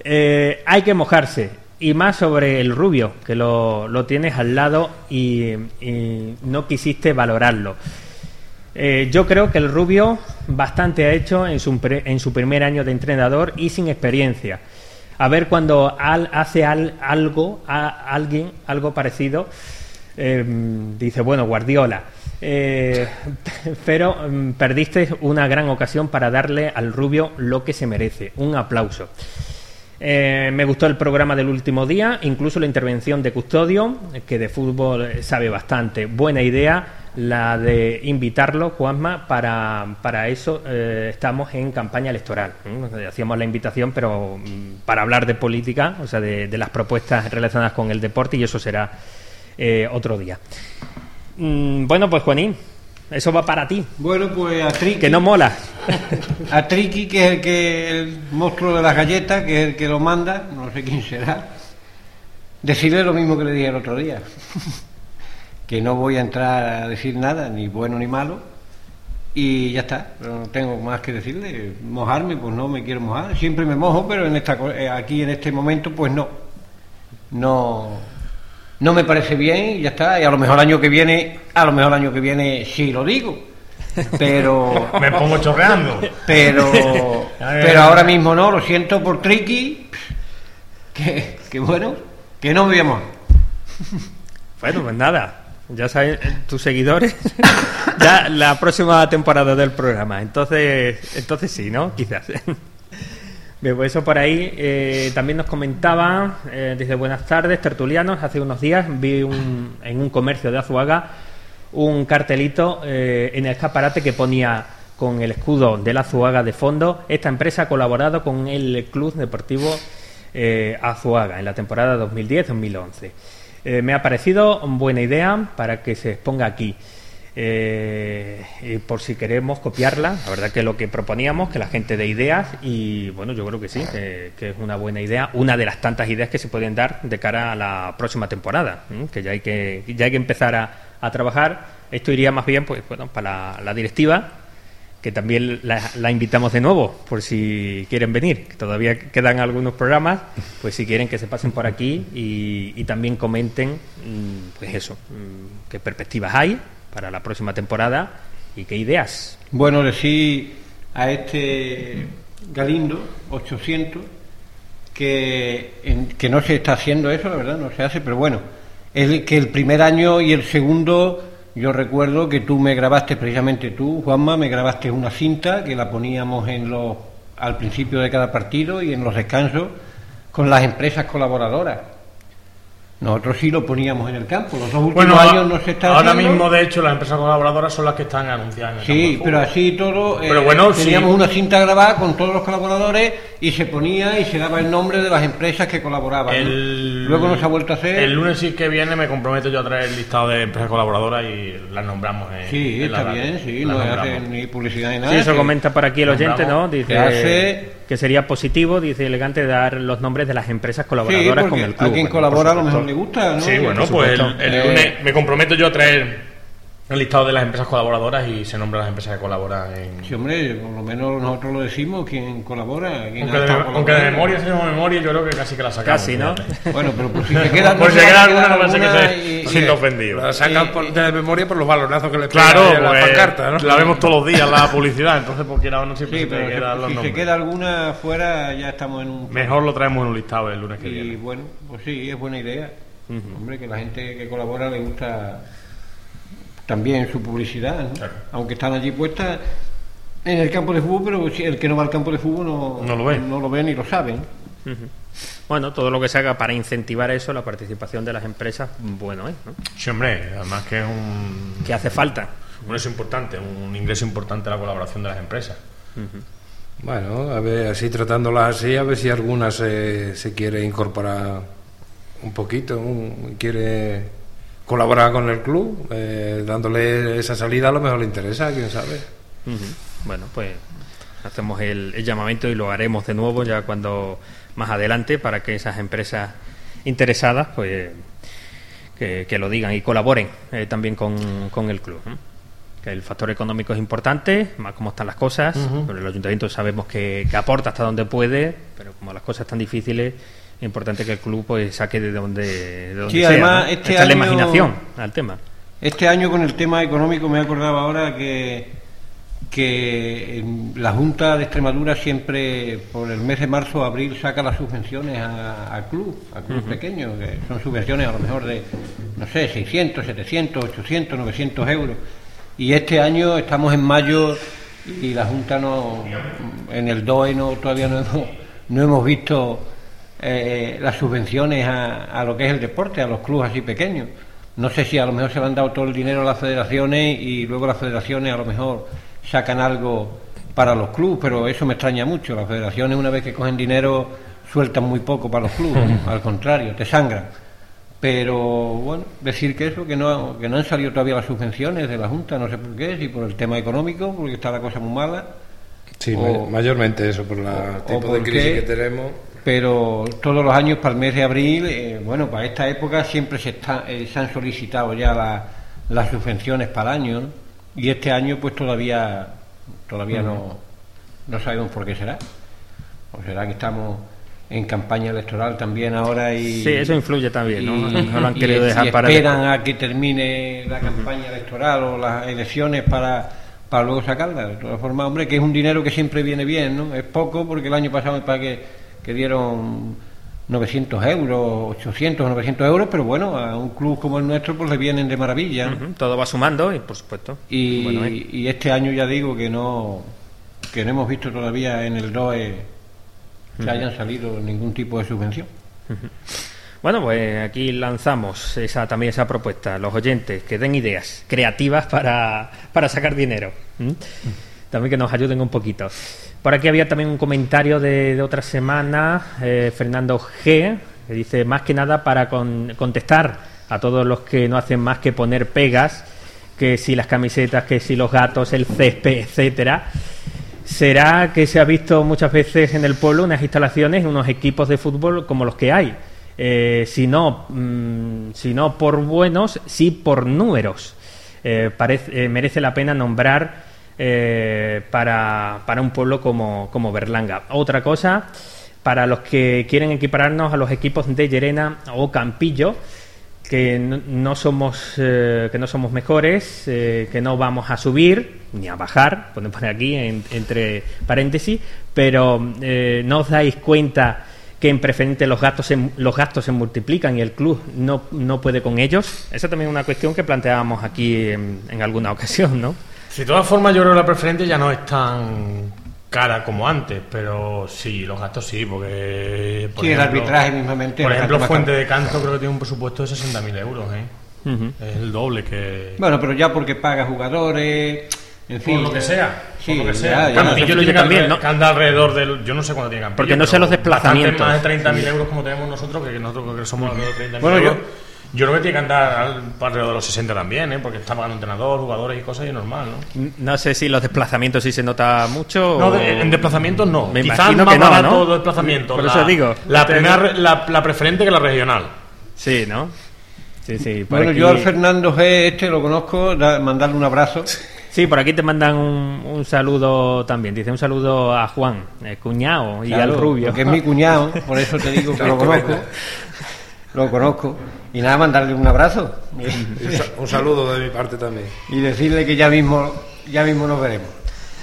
Eh, hay que mojarse. Y más sobre el rubio, que lo, lo tienes al lado y, y no quisiste valorarlo. Eh, yo creo que el rubio bastante ha hecho en su, en su primer año de entrenador y sin experiencia. A ver cuando al, hace al- algo, a alguien, algo parecido, eh, dice, bueno, Guardiola. eh, <laughs> pero mm, perdiste una gran ocasión para darle al rubio lo que se merece. Un aplauso. Eh, me gustó el programa del último día, incluso la intervención de Custodio, que de fútbol sabe bastante. Buena idea la de invitarlo, Juanma, para, para eso eh, estamos en campaña electoral. ¿eh? Hacíamos la invitación, pero mm, para hablar de política, o sea, de, de las propuestas relacionadas con el deporte, y eso será eh, otro día. Mm, bueno, pues Juanín, eso va para ti, Bueno, pues a Triqui, que no mola. <laughs> a Triqui, que es el, que, el monstruo de las galletas, que es el que lo manda, no sé quién será, decirle lo mismo que le dije el otro día, <laughs> que no voy a entrar a decir nada, ni bueno ni malo, y ya está, pero no tengo más que decirle. Mojarme, pues no me quiero mojar, siempre me mojo, pero en esta, eh, aquí en este momento, pues no. No, no me parece bien y ya está, y a lo mejor el año que viene, a lo mejor el año que viene sí lo digo, pero... <laughs> Me pongo chorreando. pero <laughs> pero ahora mismo no, lo siento por Tricky, que, que bueno, que no me voy a mojar. Bueno, pues nada, ya saben eh, tus seguidores, <laughs> ya la próxima temporada del programa. Entonces, entonces sí, ¿no? Quizás. Bien, pues eso por ahí. eh, también nos comentaba, eh, dice buenas tardes, tertulianos. Hace unos días vi un- en un comercio de Azuaga un cartelito eh, en el escaparate que ponía con el escudo de la Azuaga de fondo. Esta empresa ha colaborado con el Club Deportivo eh, Azuaga en la temporada 2010-2011. Eh, me ha parecido buena idea para que se exponga aquí. Eh, por si queremos copiarla, la verdad que lo que proponíamos, que la gente dé ideas y bueno, yo creo que sí, que, es una buena idea, una de las tantas ideas que se pueden dar de cara a la próxima temporada, que ya hay que ya hay que empezar a, a trabajar. Esto iría más bien, pues bueno, para la, directiva, que también la, la invitamos de nuevo, por si quieren venir, todavía quedan algunos programas, pues si quieren que se pasen por aquí y, y también comenten, mm, pues eso, mm, qué perspectivas hay para la próxima temporada y qué ideas. Bueno, decir a este Galindo 800 que, en- que no se está haciendo eso, la verdad, no se hace, pero bueno, el, que el primer año y el segundo, yo recuerdo que tú me grabaste, precisamente tú, Juanma, me grabaste una cinta que la poníamos en los, al principio de cada partido y en los descansos con las empresas colaboradoras. Nosotros sí lo poníamos en el campo, los dos últimos Bueno, años no se está ahora haciendo. mismo, de hecho, las empresas colaboradoras son las que están anunciadas en el campo Sí, pero así todo. eh, Pero bueno, sí. teníamos una cinta grabada con todos los colaboradores y se ponía y se daba el nombre de las empresas que colaboraban. Luego no se ha vuelto a hacer. El lunes sí que viene me comprometo yo a traer el listado de empresas colaboradoras y las nombramos en Sí, en está bien, sí, no nombramos. hace ni publicidad ni nada. Sí, eso comenta por aquí el oyente, ¿no? Dice que hace- que sería positivo, dice elegante, dar los nombres de las empresas Sí, colaboradoras con porque el club. a quien Bueno, colabora a lo mejor le gusta, ¿no? Sí, bueno, pues el, el Eh, lunes me comprometo yo a traer el listado de las empresas colaboradoras y se nombran las empresas que colaboran en... Sí, hombre, por lo menos nosotros lo decimos, quien colabora. Quién Aunque de, aunque memoria, si tenemos memoria, yo creo que casi que la sacamos. Casi, ¿no? Bueno, pero por si se queda. <laughs> Por si se queda alguna, no ser que se y- sienta y- ofendido. La sacan Y- de memoria por los balonazos que le Claro, pegan en la pues, pancarta, ¿no? la vemos todos los días la publicidad, entonces por quiera o no siempre Sí, se te pero si- los si se queda alguna fuera, ya estamos en un. Mejor lo traemos en un listado el lunes que Y viene. bueno, pues sí, es buena idea. Hombre, que la gente que colabora le gusta también su publicidad, ¿no? Claro. aunque están allí puestas en el campo de fútbol, pero si el que no va al campo de fútbol no, No lo ve. no lo ve ni lo sabe. Bueno, todo lo que se haga para incentivar eso, la participación de las empresas, bueno, ¿eh? ¿no? Sí, hombre, además que es un, que hace falta. un ingreso importante, un ingreso importante la colaboración de las empresas. Bueno, a ver, así tratándolas así, a ver si alguna se, se quiere incorporar un poquito, un- quiere colaborar con el club, eh, dándole esa salida a lo mejor le interesa, quién sabe. Bueno, pues hacemos el, el llamamiento y lo haremos de nuevo ya cuando más adelante para que esas empresas interesadas pues que, que lo digan y colaboren eh, también con, con el club. que el factor económico es importante, más como están las cosas, pero el ayuntamiento sabemos que, que aporta hasta donde puede, pero como las cosas están difíciles, es importante que el club pues saque de donde, de donde Sí, sea, además, ¿no? este Echarle año- imaginación al tema. Este año con el tema económico me acordaba ahora que, que la Junta de Extremadura siempre por el mes de marzo o abril saca las subvenciones a- al club, al club pequeño, que son subvenciones a lo mejor de, no sé, 600, 700, 800, 900 euros. Y este año estamos en mayo y la Junta no, en el DOE no, todavía no hemos, no hemos visto eh, las subvenciones a, a lo que es el deporte, a los clubes así pequeños. No sé si a lo mejor se le han dado todo el dinero a las federaciones y luego las federaciones a lo mejor sacan algo para los clubes, pero eso me extraña mucho. Las federaciones una vez que cogen dinero sueltan muy poco para los clubes, <laughs> al contrario, te sangran. Pero bueno, decir que eso, que no, que no han salido todavía las subvenciones de la Junta, no sé por qué, si por el tema económico, porque está la cosa muy mala. Sí, O- mayormente eso, por el tipo de crisis qué- que tenemos. Pero todos los años para el mes de abril, eh, bueno, para esta época siempre se, está, eh, se han solicitado ya la- las subvenciones para el año ¿no? y este año pues todavía todavía no, no sabemos por qué será. O será que estamos en campaña electoral también ahora y... Sí, eso influye también, ¿no? y- No lo han <laughs> y- querido y dejar para esperan a que termine la campaña electoral o las elecciones para, para luego sacarla. De todas formas, hombre, que es un dinero que siempre viene bien, ¿no? Es poco porque el año pasado me parece que, dieron 900 euros, 800 o 900 euros, pero bueno, a un club como el nuestro pues le vienen de maravilla. Todo va sumando y, por supuesto. Y, bueno, ¿eh? y este año ya digo que no que no hemos visto todavía en el DOE que hayan salido ningún tipo de subvención. Bueno, pues aquí lanzamos esa también esa propuesta, los oyentes, que den ideas creativas para, para sacar dinero. ¿m? También que nos ayuden un poquito. Por aquí había también un comentario de, otra semana, eh, Fernando G, que dice, más que nada para con- contestar a todos los que no hacen más que poner pegas, que si las camisetas, que si los gatos, el césped, etcétera. Será que se ha visto muchas veces en el pueblo unas instalaciones, unos equipos de fútbol como los que hay. Eh, si, no, mm, si no por buenos, sí por números. Eh, parece- merece la pena nombrar eh, para, para un pueblo como, como Berlanga. Otra cosa, para los que quieren equipararnos a los equipos de Llerena o Campillo, que no, no somos eh, que no somos mejores, eh, que no vamos a subir ni a bajar, pueden poner aquí en- entre paréntesis, pero eh, no os dais cuenta que en preferente los gastos se, los gastos se multiplican y el club no, no puede con ellos. Esa también es una cuestión que planteábamos aquí en, en alguna <laughs> ocasión, ¿no? De todas formas, yo creo que la preferente ya no es tan cara como antes, pero sí, los gastos sí, porque. por Sí, el arbitraje mismamente Por ejemplo, Fuente de Canto creo que tiene un presupuesto de 60.000 euros, ¿eh? Es el doble que. Bueno, pero ya porque paga jugadores, en fin. por lo que sea. Sí, por lo que sea. ya. Campillo Eso tiene yo también, alre- ¿no? que anda alrededor del. Yo no sé cuánto tiene Campillo. Porque no sé los desplazamientos. Más de 30.000 euros como tenemos nosotros, que nosotros creo que somos alrededor de 30.000 Bueno, euros. Yo creo que tiene que andar al- alrededor de los 60 también, ¿eh? Porque está pagando entrenador, jugadores y cosas y es normal, ¿no? No sé si los desplazamientos sí se nota mucho. No, o- de- en desplazamientos no. Me Quizás imagino más que no, barato ¿no? los desplazamientos. Por la, eso digo. La, primera, la, la preferente que la regional. Sí, ¿no? Sí, sí. por Bueno, aquí- yo al Fernando G. este lo conozco, da- mandarle un abrazo. Sí, por aquí te mandan un, un saludo también. Dice un saludo a Juan, el cuñado, y Claro, al rubio. Que es mi cuñado, por eso te digo que lo <laughs> conozco. Lo conozco. Y nada, mandarle un abrazo. Un sa- Un saludo de mi parte también. Y decirle que ya mismo, ya mismo nos veremos.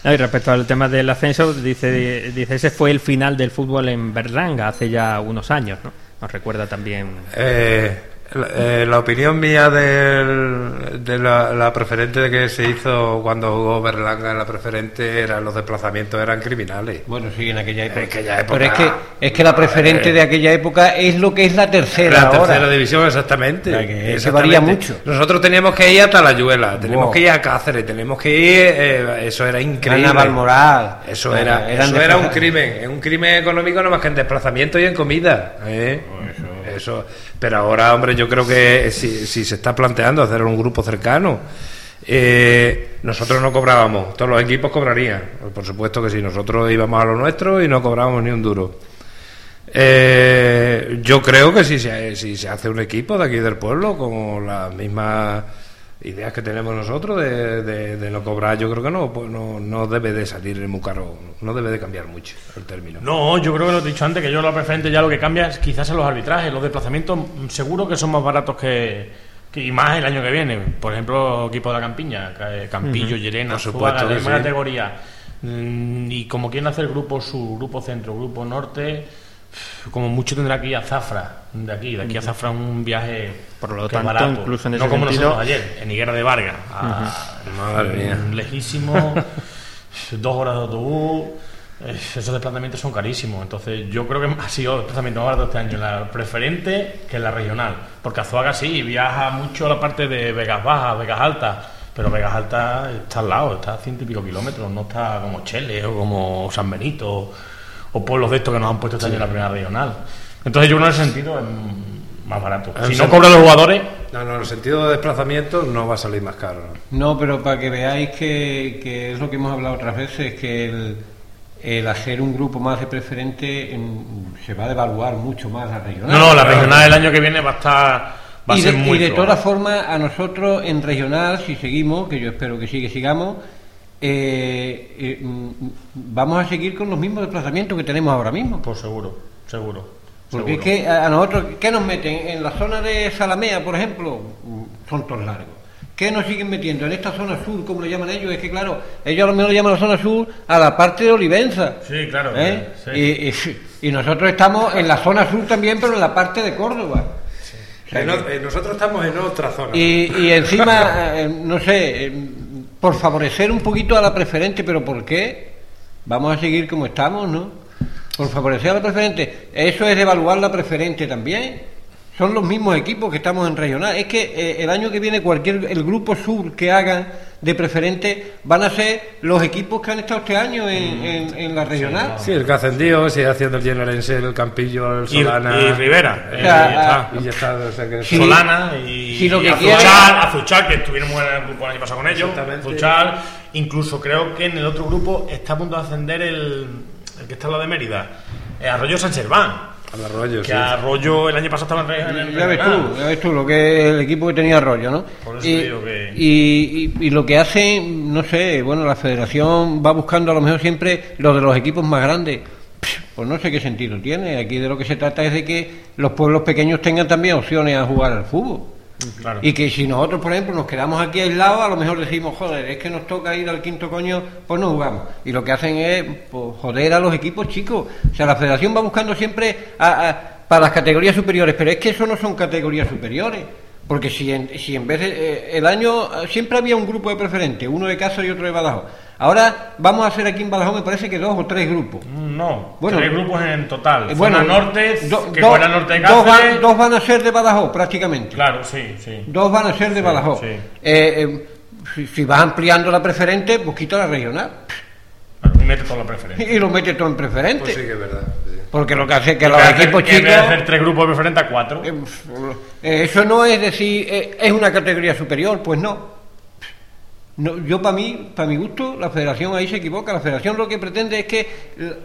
No, y respecto al tema del ascenso, dice, dice ese fue el final del fútbol en Berlanga hace ya unos años, ¿no? Nos recuerda también. Eh, la, eh, la opinión mía del- de la, la preferente que se hizo cuando jugó Berlanga en la preferente eran los desplazamientos eran criminales. Bueno, sí, en aquella época. Pero es que, es que la preferente Eh. de aquella época es lo que es la tercera La ahora. tercera división, exactamente. O sea, que- que Exactamente. varía mucho. Nosotros teníamos que ir a Talayuela, tenemos Wow. que ir a Cáceres, tenemos que ir. eh, eso era increíble. Ana Balmoral. Eso era, eso era un crimen, un crimen económico no más que en desplazamiento y en comida. ¿eh? Eso. Pero ahora, hombre, yo creo que si, si se está planteando hacer un grupo cercano, eh, nosotros no cobrábamos, todos los equipos cobrarían. Por supuesto que sí, nosotros íbamos a lo nuestro y no cobrábamos ni un duro. Eh, yo creo que si se, si se hace un equipo de aquí del pueblo con las mismas ideas que tenemos nosotros de, de, de no cobrar, yo creo que no, pues no, no debe de salir muy caro, no debe de cambiar mucho el término. No, yo creo que lo he dicho antes, que yo lo preferente ya lo que cambia es quizás en los arbitrajes, los desplazamientos mm, seguro que son más baratos que, que- y más el año que viene. Por ejemplo, equipo de la Campiña, Ca- Campillo, Zuaga, de que misma sí. categoría. Mm, Y como quieren hacer grupo sur, grupo centro, grupo norte, como mucho tendrá que ir a Zafra, de aquí, de aquí a Zafra un viaje Por lo tanto, incluso en no ese como sentido- nosotros ayer, en Higuera de Vargas, a- Madre mía. Mm, lejísimo, <laughs> dos horas de autobús. eh, Esos desplazamientos son carísimos. Entonces, yo creo que ha sido el desplazamiento más barato este año, la preferente que la regional. Porque Azuaga sí viaja mucho a la parte de Vegas Bajas, Vegas Altas. Pero Vegas Altas está al lado, está a ciento y pico kilómetros, no está como Chele o como San Benito o pueblos de estos que nos han puesto este año en la primera regional. Entonces, yo creo que en ese sentido es más barato. En Si no cobran los jugadores, No, no, en el sentido de desplazamiento no va a salir más caro. ¿no? Pero para que veáis que, que es lo que hemos hablado otras veces, que el, el hacer un grupo más de preferente en- se va a devaluar mucho más la regional. no, no, la regional el año que viene va a estar. Va a y, ser de, muy y de todas formas, a nosotros en regional, si seguimos, que yo espero que sí que sigamos, eh, eh, mm, vamos a seguir con los mismos desplazamientos que tenemos ahora mismo. Pues seguro, seguro. Porque es que a nosotros, ¿qué nos meten? En la zona de Salamea, por ejemplo, mm, son todos largos. ¿Qué nos siguen metiendo? En esta zona sur, como le llaman ellos, es que claro, ellos a lo mejor le llaman la zona sur a la parte de Olivenza. Sí, claro, ¿eh? sí. Y, y- y nosotros estamos en la zona sur también, pero en la parte de Córdoba. O sea En que- o- eh, nosotros estamos en otra zona. y, y encima, <laughs> no sé, por favorecer un poquito a la preferente, pero ¿por qué? Vamos a seguir como estamos, ¿no? Por favorecer a la preferente. Eso es devaluar la preferente también. Son los mismos equipos que estamos en regional. Es que eh, el año que viene cualquier el grupo sur que hagan de preferente van a ser los equipos que han estado este año en, en- en la regional. Sí, el que ascendió, sigue haciendo el Generense, el Campillo, el Solana. y Rivera. O eh, sea, y ya está. Y ya está, o sea que- Sí. Solana y, Si lo que y Azuchal, que estuvieron en el grupo el año pasado con ellos. Azuchal, incluso creo que en el otro grupo está a punto de ascender el, el que está al lado de Mérida, eh, Arroyo San Serván. Al arroyo, Que sí. Arroyo el año pasado estaba en, el Ya ves tú, ya ves tú lo que el equipo que tenía rollo, ¿no? Por eso y, digo que- y, y- y lo que hace, no sé, bueno, la federación va buscando a lo mejor siempre lo de los equipos más grandes. Pues no sé qué sentido tiene. Aquí de lo que se trata es de que los pueblos pequeños tengan también opciones a jugar al fútbol. Y que si nosotros, por ejemplo, nos quedamos aquí aislados, a lo mejor decimos, joder, es que nos toca ir al quinto coño, pues no jugamos. Y lo que hacen es pues, joder a los equipos chicos. O sea, la federación va buscando siempre a- para las categorías superiores, pero es que eso no son categorías superiores. Porque si en, si en vez de. eh, el año eh, siempre había un grupo de preferentes, uno de Cáceres y otro de Badajoz. Ahora vamos a hacer aquí en Badajoz, me parece que dos o tres grupos. No, Bueno, tres grupos en total. Eh, Zona norte, do- que do- fuera norte de dos, Cáceres. van, dos van a ser de Badajoz prácticamente. Claro, sí, sí. Dos van a ser de Badajoz. sí. Eh, eh, si, si vas ampliando la preferente, pues quita la regional. Claro, y mete toda la preferencia. Y lo metes todo en preferente. Pues sí que es verdad. sí. Porque lo que hace es que En los de hacer- equipos en chicos. de hacer tres grupos preferentes a cuatro. eh, eh, eso no es decir, eh, es una categoría superior, pues no. No, yo para mí, para mi gusto, la federación ahí se equivoca. La federación lo que pretende es que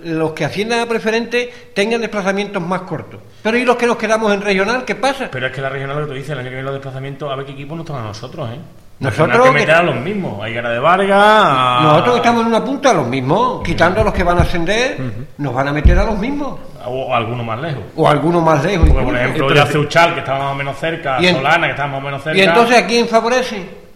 los que asciendan a preferente tengan desplazamientos más cortos. Pero ¿y los que nos quedamos en regional? ¿Qué pasa? Pero es que la regional, lo que tú dices, el año que viene los desplazamientos, a ver qué equipo nos tocan a nosotros, ¿eh? Nosotros que que- meter a los mismos. Hay Gara de Vargas. a- Nosotros que estamos en una punta, los mismos, quitando a los que van a ascender, nos van a meter a los mismos. O alguno más lejos. O algunos más lejos. Porque, por ejemplo, ya Ceuchal, que estaba más o menos cerca, en- Solana, que estaba más o menos cerca. ¿Y entonces a quién favorece?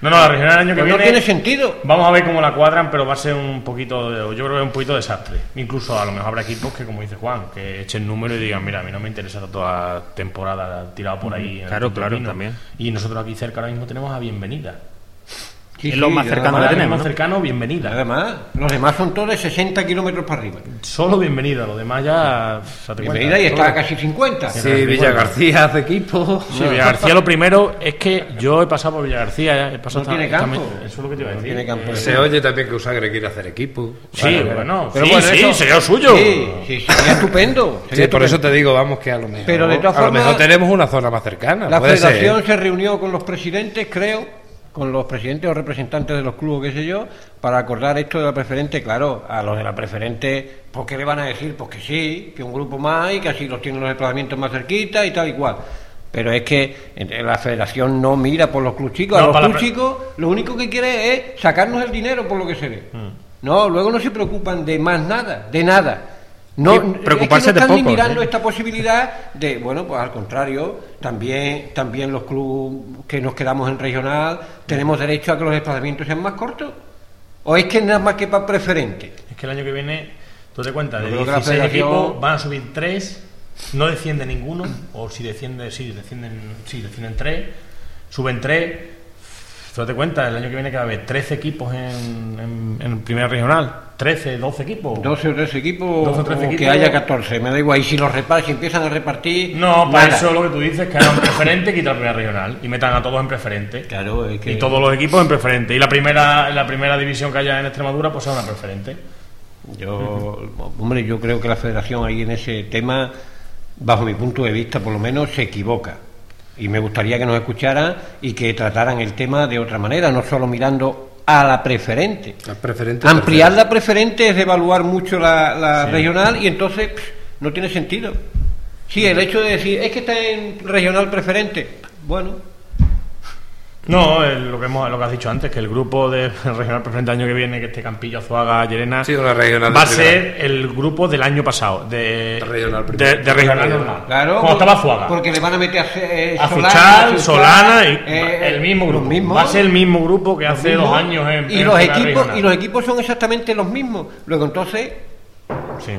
No, no, la regional el año que Pues no viene. tiene sentido. Vamos a ver cómo la cuadran, pero va a ser un poquito, de- yo creo que es un poquito desastre. Incluso a lo mejor habrá equipos que, como dice Juan, que echen número y digan, mira, a mí no me interesa toda la temporada tirado por ahí. en Claro, claro, camino". también. Y nosotros aquí cerca ahora mismo tenemos a Bienvenida. Sí, Es lo más cercano además- que tenemos, más ¿no? cercano, Bienvenida. Además, los demás son todos de 60 kilómetros para arriba. Solo Bienvenida, lo demás ya... Bienvenida cuenta. y está a casi 50. Sí, Villa García hace equipo. Sí, Villagarcía lo primero es que yo he pasado por Villagarcía, he pasado No tiene campo. Eso es lo que te iba a No decir. tiene campo. Eh, Se oye también que Usagre quiere hacer equipo. Sí, bueno, Pero sí, bueno, sí, eso- sería lo suyo. Sí, sí, sería estupendo. Sí, por eso te digo, vamos, que a lo mejor, Pero de todas a lo mejor tenemos una zona más cercana. La ser. federación se reunió con los presidentes, creo, con los presidentes o representantes de los clubes, qué sé yo, para acordar esto de la preferente. Claro, a los de la preferente, ¿por qué le van a decir? Pues que sí, que un grupo más y que así los tienen los desplazamientos más cerquita y tal y cual. Pero es que la federación no mira por los clubes chicos. No, a los clubes chicos lo único que quiere es sacarnos el dinero por lo que se ve. Mm. No, luego no se preocupan de más nada, de nada. No, Sí, preocuparse es que no de están ni poco, mirando ¿eh? esta posibilidad de, bueno, pues al contrario, también, también los clubes que nos quedamos en regional tenemos derecho a que los desplazamientos sean más cortos. ¿O es que nada más que para preferente? Es que el año que viene, tú te cuentas, de Yo creo que la 16 federación- equipos van a subir 3, no desciende ninguno, o si desciende, sí, descienden, sí, descienden 3, suben 3. Tú te cuenta, el año que viene que va a haber 13 equipos en, en, en primera regional, 13, 12 equipos. 12 o 13 equipos, 12 o 13 o que haya 14, me da igual. Y si los reparten, si empiezan a repartir. No, para nada. eso lo que tú dices, que hagan preferente, quita la primera regional y metan a todos en preferente. Claro, es que. Y todos los equipos en preferente. Y la primera, la primera división que haya en Extremadura, pues sea una preferente. Yo, hombre, yo creo que la federación ahí en ese tema, bajo mi punto de vista, por lo menos se equivoca. Y me gustaría que nos escucharan y que trataran el tema de otra manera, no solo mirando a la preferente. La preferente Ampliar la preferente es devaluar mucho la, la Sí. regional y entonces pff, no tiene sentido. Sí, el hecho de decir, es que está en regional preferente, bueno, No, el- lo que hemos, lo que has dicho antes, que el grupo de <laughs> regional preferente año que viene, que este Campillo, Azuaga, Llerena, Sí, una regional va a ser el grupo del año pasado, de, regional de, de regional Regional. normal. Claro, Cuando estaba Azuaga. Porque le van a meter a, eh, a Solana, Fuchal, Solana y eh, el mismo los grupo. mismos. Va a ser el mismo grupo que hace mismos, dos años en, y en los equipos regional. y los equipos son exactamente los mismos. Luego entonces Sí.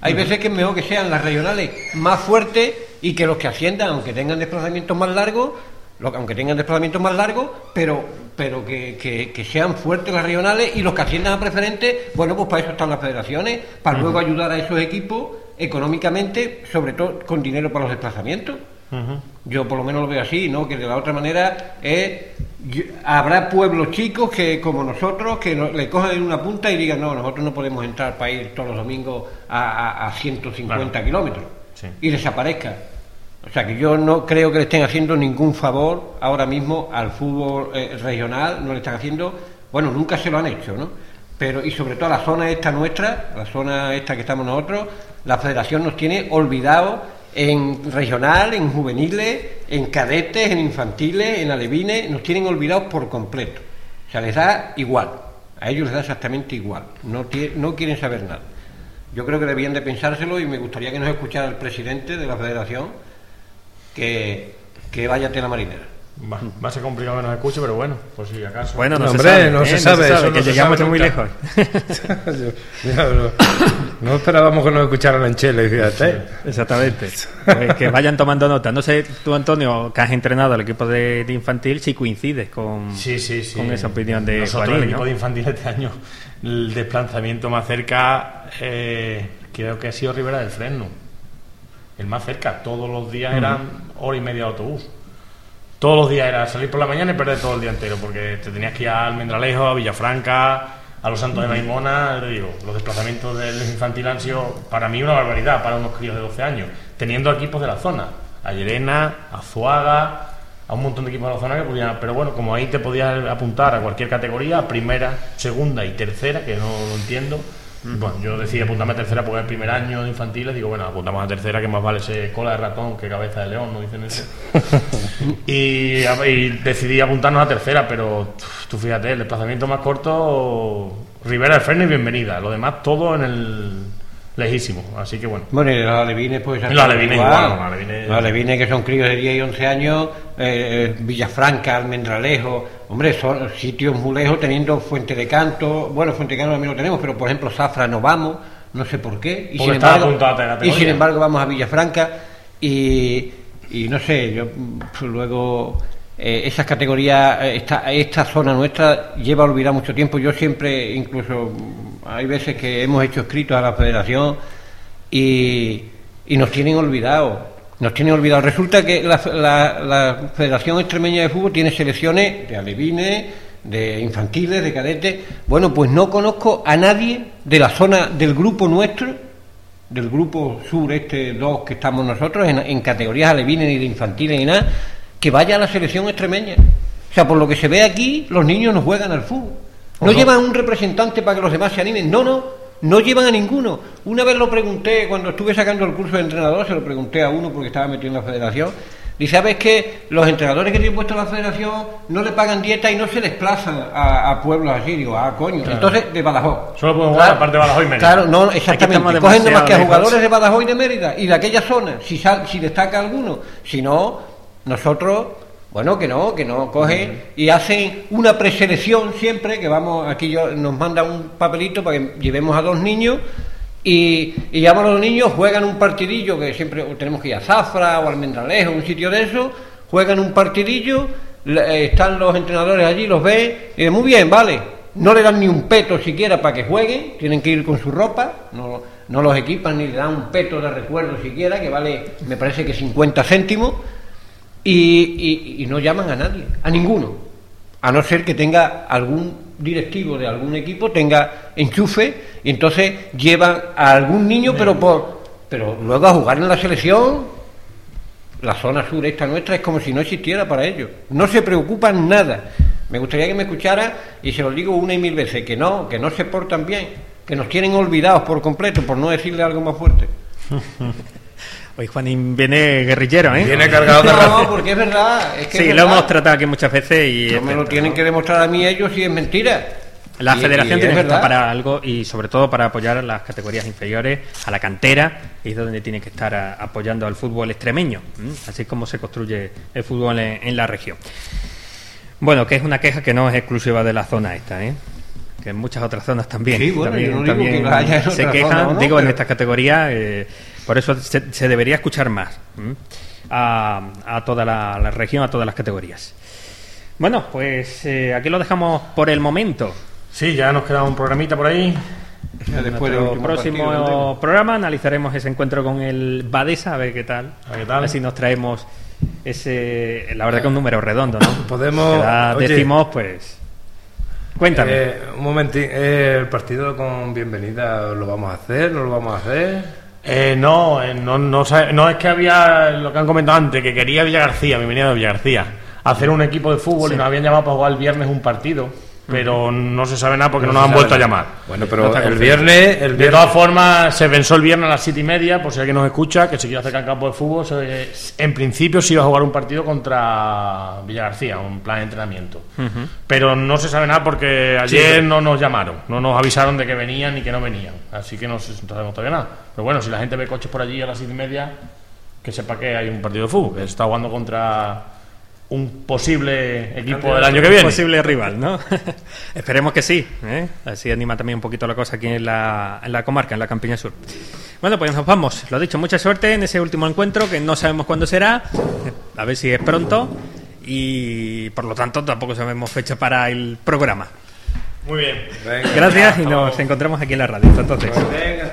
hay veces que es mejor que sean las regionales más fuertes y que los que asciendan, aunque tengan desplazamientos más largos, aunque tengan desplazamientos más largos, pero pero que, que- que sean fuertes las regionales y los que asciendan a preferentes, bueno, pues para eso están las federaciones, para luego ayudar a esos equipos económicamente, sobre todo con dinero para los desplazamientos. Yo por lo menos lo veo así, ¿no? Que de la otra manera es, habrá pueblos chicos que como nosotros que no- le cojan en una punta y digan, no, nosotros no podemos entrar para ir todos los domingos a, a- a 150 Claro. kilómetros Sí. y desaparezca. O sea que yo no creo que le estén haciendo ningún favor ahora mismo al fútbol eh, regional, no le están haciendo, bueno, nunca se lo han hecho, ¿no? Pero y sobre todo la zona esta nuestra, la zona esta que estamos nosotros, la federación nos tiene olvidados en regional, en juveniles, en cadetes, en infantiles, en alevines, nos tienen olvidados por completo. O sea, les da igual, a ellos les da exactamente igual, no, no quieren saber nada. Yo creo que debían de pensárselo y me gustaría que nos escuchara el presidente de la federación que, que vaya a tela marinera. Va, va a ser complicado que nos escuche, pero bueno, por si acaso. Bueno, no, No, se hombre, sabe, no ¿eh? se sabe, eso que no llegamos muy lejos. <laughs> No, no esperábamos que nos escucharan en Chile, fíjate. Exactamente. Pues que vayan tomando nota. No sé, tú, Antonio, que has entrenado al equipo de, de infantil, si coincides con, Sí, sí, sí. con esa opinión de Nosotros, Juanín, el equipo ¿no? de infantil este año, el desplazamiento más cerca, eh, creo que ha sido Rivera del Fresno. El más cerca. Todos los días eran hora y media de autobús. Todos los días era salir por la mañana y perder todo el día entero, porque te tenías que ir a Almendralejo, a Villafranca, a los Santos de Maimona. Te digo, los desplazamientos del infantil han sido para mí una barbaridad para unos críos de 12 años, teniendo equipos de la zona, a Llerena, a Zuaga, a un montón de equipos de la zona que podían. Pero bueno, como ahí te podías apuntar a cualquier categoría, a primera, segunda y tercera, que no lo entiendo. Bueno, yo decidí apuntarme a tercera porque es el primer año de infantiles. Digo, bueno, apuntamos a tercera, que más vale ser cola de ratón que cabeza de león, ¿no dicen eso? <laughs> y, y decidí apuntarnos a tercera, pero tú fíjate, el desplazamiento más corto, Rivera del y bienvenida. Lo demás todo en el lejísimo. Así que bueno. Bueno, y los alevines, pues. Y los alevines igual, los alevines- Los alevines que son críos de 10 y 11 años, eh, eh, Villafranca, Almendralejo, hombre, son sitios muy lejos, teniendo Fuente de Canto. Bueno, Fuente de Canto también lo tenemos, pero por ejemplo, Zafra no vamos, no sé por qué. Y Porque sin, embargo, y sin embargo, vamos a Villafranca y, y no sé, yo mm, luego. eh, esas categorías, eh, esta, esta zona nuestra lleva a olvidar mucho tiempo. Yo siempre, incluso, hay veces que hemos hecho escritos a la federación y, y nos tienen olvidados. Nos tienen olvidados. Resulta que la, Federación Extremeña de Fútbol tiene selecciones de alevines, de infantiles, de cadetes. Bueno, pues no conozco a nadie de la zona del grupo nuestro, del grupo sur, este 2 que estamos nosotros, en, en categorías alevines ni de infantiles ni nada, que vaya a la selección extremeña. O sea, por lo que se ve aquí, los niños no juegan al fútbol. No llevan un representante para que los demás se animen. No, no, no llevan a ninguno. Una vez lo pregunté, cuando estuve sacando el curso de entrenador, se lo pregunté a uno porque estaba metido en la federación. Dice, ¿sabes que los entrenadores que tiene puesto la federación no le pagan dieta y no se desplazan a, pueblos así? Digo, ah, coño. Entonces, de Badajoz. Solo pueden jugar aparte de Badajoz y Mérida. Claro, no, exactamente. Cogen más que a jugadores de Badajoz y de Mérida y de aquella zona, si, si destaca alguno. Si no, nosotros bueno, que no, que no cogen y hacen una preselección siempre, que vamos, aquí yo, nos mandan un papelito para que llevemos a dos niños y, y llaman a los niños, juegan un partidillo, que siempre tenemos que ir a Zafra o Almendralejo, un sitio de eso, juegan un partidillo, eh, están los entrenadores allí, los ven, y dicen, muy bien, vale, no le dan ni un peto siquiera para que jueguen, tienen que ir con su ropa, no, no los equipan ni le dan un peto de recuerdo siquiera, que vale, me parece que 50 céntimos, y, no llaman a nadie, a ninguno, a no ser que tenga algún directivo de algún equipo tenga enchufe y entonces llevan a algún niño, pero por pero luego a jugar en la selección, la zona sur esta nuestra es como si no existiera para ellos. No se preocupan nada. Me gustaría que me escuchara y se lo digo una y mil veces que no, que no se portan bien, que nos tienen olvidados por completo, por no decirle algo más fuerte. <laughs> Hoy Juanín viene guerrillero, ¿eh? Viene cargado de No, porque es verdad. Es que sí, lo hemos tratado aquí muchas veces y... No me lo tienen que demostrar a mí ellos si es mentira. La federación tiene que estar para algo y sobre todo para apoyar a las categorías inferiores, a la cantera, y es donde tiene que estar apoyando al fútbol extremeño. Así es como se construye el fútbol en, la región. Bueno, que es una queja que no es exclusiva de la zona esta, ¿eh? que en muchas otras zonas también, sí, bueno, también, que se quejan, digo, en estas categorías, eh, por eso se, debería escuchar más a, toda la, región, a todas las categorías. Bueno, pues eh, aquí lo dejamos por el momento. Sí, ya nos queda un programita por ahí. Después del próximo programa analizaremos ese encuentro con el Badesa, a ver qué tal. A ver, qué si nos traemos ese. La verdad que es un número redondo, ¿no? <coughs> Podemos. decimos, pues. Cuéntame. Eh, un momentín. Eh, el partido con bienvenida, ¿lo vamos a hacer? ¿No lo vamos a hacer? Eh, no, eh, no, no, no, es que había lo que han comentado antes, que quería Villa García, bienvenido a Villa García, hacer un equipo de fútbol y nos habían llamado para jugar el viernes un partido pero no se sabe nada porque no, nos han vuelto a llamar. Bueno, pero el viernes, el De todas formas, se pensó el viernes a las siete y media, por si alguien nos escucha, que se quiere acercar al campo de fútbol. en principio se iba a jugar un partido contra Villa García, un plan de entrenamiento. Pero no se sabe nada porque ayer no nos llamaron, no nos avisaron de que venían ni que no venían. Así que no, sabemos todavía nada. Pero bueno, si la gente ve coches por allí a las siete y media, que sepa que hay un partido de fútbol, que se está jugando contra un posible equipo del año que viene. Un posible rival, ¿no? <laughs> Esperemos que sí. ¿eh? Así anima también un poquito la cosa aquí en la, en la comarca, en la Campiña Sur. Bueno, pues nos vamos. Lo dicho, mucha suerte en ese último encuentro, que no sabemos cuándo será. A ver si es pronto. Y por lo tanto, tampoco sabemos fecha para el programa. Muy bien. Gracias y nos encontramos aquí en la radio. entonces. Venga,